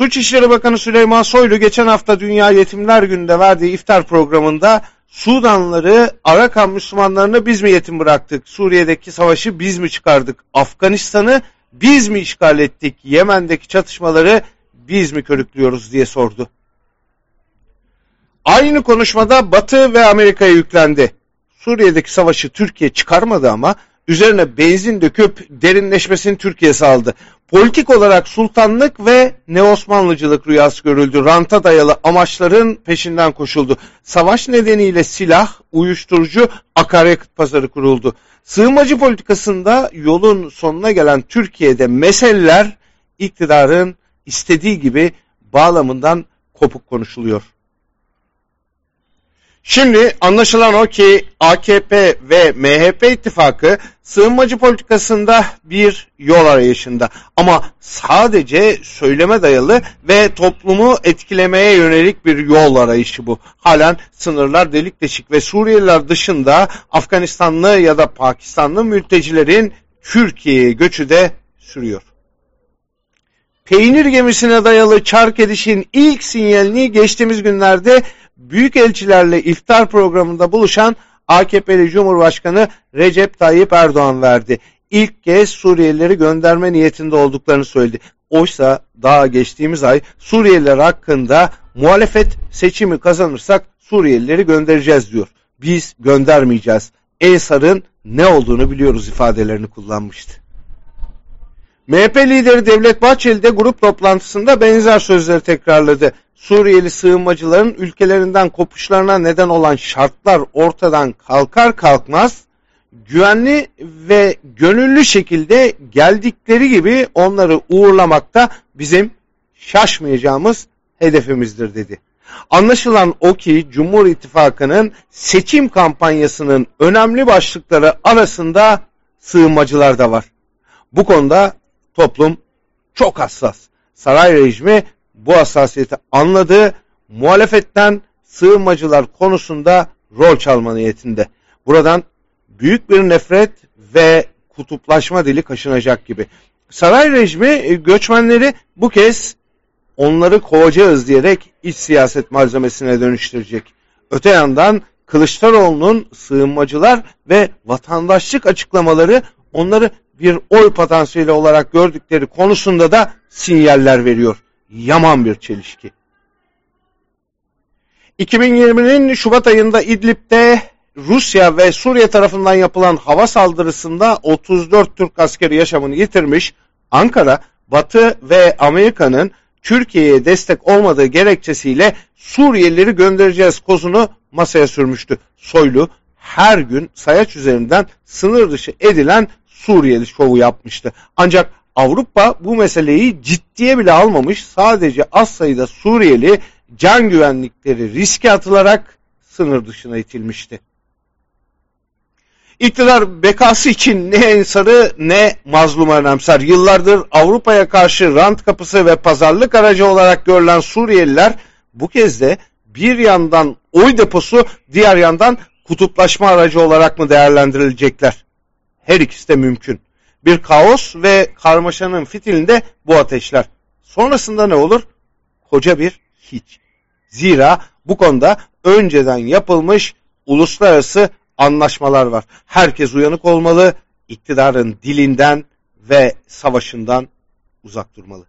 Suç İşleri Bakanı Süleyman Soylu geçen hafta Dünya Yetimler Günü'nde verdiği iftar programında Sudanlıları, Arakan Müslümanlarını biz mi yetim bıraktık? Suriye'deki savaşı biz mi çıkardık? Afganistan'ı biz mi işgal ettik? Yemen'deki çatışmaları biz mi körüklüyoruz diye sordu. Aynı konuşmada Batı ve Amerika'ya yüklendi. Suriye'deki savaşı Türkiye çıkarmadı ama üzerine benzin döküp derinleşmesini Türkiye sağladı. Politik olarak sultanlık ve ne-Osmanlıcılık rüyası görüldü. Ranta dayalı amaçların peşinden koşuldu. Savaş nedeniyle silah, uyuşturucu, akaryakıt pazarı kuruldu. Sığınmacı politikasında yolun sonuna gelen Türkiye'de meseleler iktidarın istediği gibi bağlamından kopuk konuşuluyor. Şimdi anlaşılan o ki AKP ve MHP ittifakı sığınmacı politikasında bir yol arayışında ama sadece söyleme dayalı ve toplumu etkilemeye yönelik bir yol arayışı bu. Halen sınırlar delik deşik ve Suriyeliler dışında Afganistanlı ya da Pakistanlı mültecilerin Türkiye'ye göçü de sürüyor. Peynir gemisine dayalı çark edişin ilk sinyalini geçtiğimiz günlerde büyükelçilerle iftar programında buluşan AKP'li Cumhurbaşkanı Recep Tayyip Erdoğan verdi. İlk kez Suriyelileri gönderme niyetinde olduklarını söyledi. Oysa daha geçtiğimiz ay Suriyeliler hakkında muhalefet seçimi kazanırsak Suriyelileri göndereceğiz diyor. Biz göndermeyeceğiz. Esar'ın ne olduğunu biliyoruz ifadelerini kullanmıştı. MHP lideri Devlet Bahçeli de grup toplantısında benzer sözleri tekrarladı. Suriyeli sığınmacıların ülkelerinden kopuşlarına neden olan şartlar ortadan kalkar kalkmaz güvenli ve gönüllü şekilde geldikleri gibi onları uğurlamakta bizim şaşmayacağımız hedefimizdir dedi. Anlaşılan o ki Cumhur İttifakı'nın seçim kampanyasının önemli başlıkları arasında sığınmacılar da var. Bu konuda toplum çok hassas. Saray rejimi bu hassasiyeti anladı. Muhalefetten sığınmacılar konusunda rol çalma niyetinde. Buradan büyük bir nefret ve kutuplaşma dili kaşınacak gibi. Saray rejimi e, göçmenleri bu kez onları kovacağız diyerek iç siyaset malzemesine dönüştürecek. Öte yandan Kılıçdaroğlu'nun sığınmacılar ve vatandaşlık açıklamaları onları bir oy potansiyeli olarak gördükleri konusunda da sinyaller veriyor yaman bir çelişki. 2020'nin Şubat ayında İdlib'de Rusya ve Suriye tarafından yapılan hava saldırısında 34 Türk askeri yaşamını yitirmiş, Ankara, Batı ve Amerika'nın Türkiye'ye destek olmadığı gerekçesiyle Suriyelileri göndereceğiz kozunu masaya sürmüştü. Soylu her gün sayaç üzerinden sınır dışı edilen Suriyeli şovu yapmıştı. Ancak Avrupa bu meseleyi ciddiye bile almamış. Sadece az sayıda Suriyeli can güvenlikleri riske atılarak sınır dışına itilmişti. İktidar bekası için ne ensarı ne mazlumu önemser. Yıllardır Avrupa'ya karşı rant kapısı ve pazarlık aracı olarak görülen Suriyeliler bu kez de bir yandan oy deposu diğer yandan kutuplaşma aracı olarak mı değerlendirilecekler? Her ikisi de mümkün bir kaos ve karmaşanın fitilinde bu ateşler. Sonrasında ne olur? Koca bir hiç. Zira bu konuda önceden yapılmış uluslararası anlaşmalar var. Herkes uyanık olmalı, iktidarın dilinden ve savaşından uzak durmalı.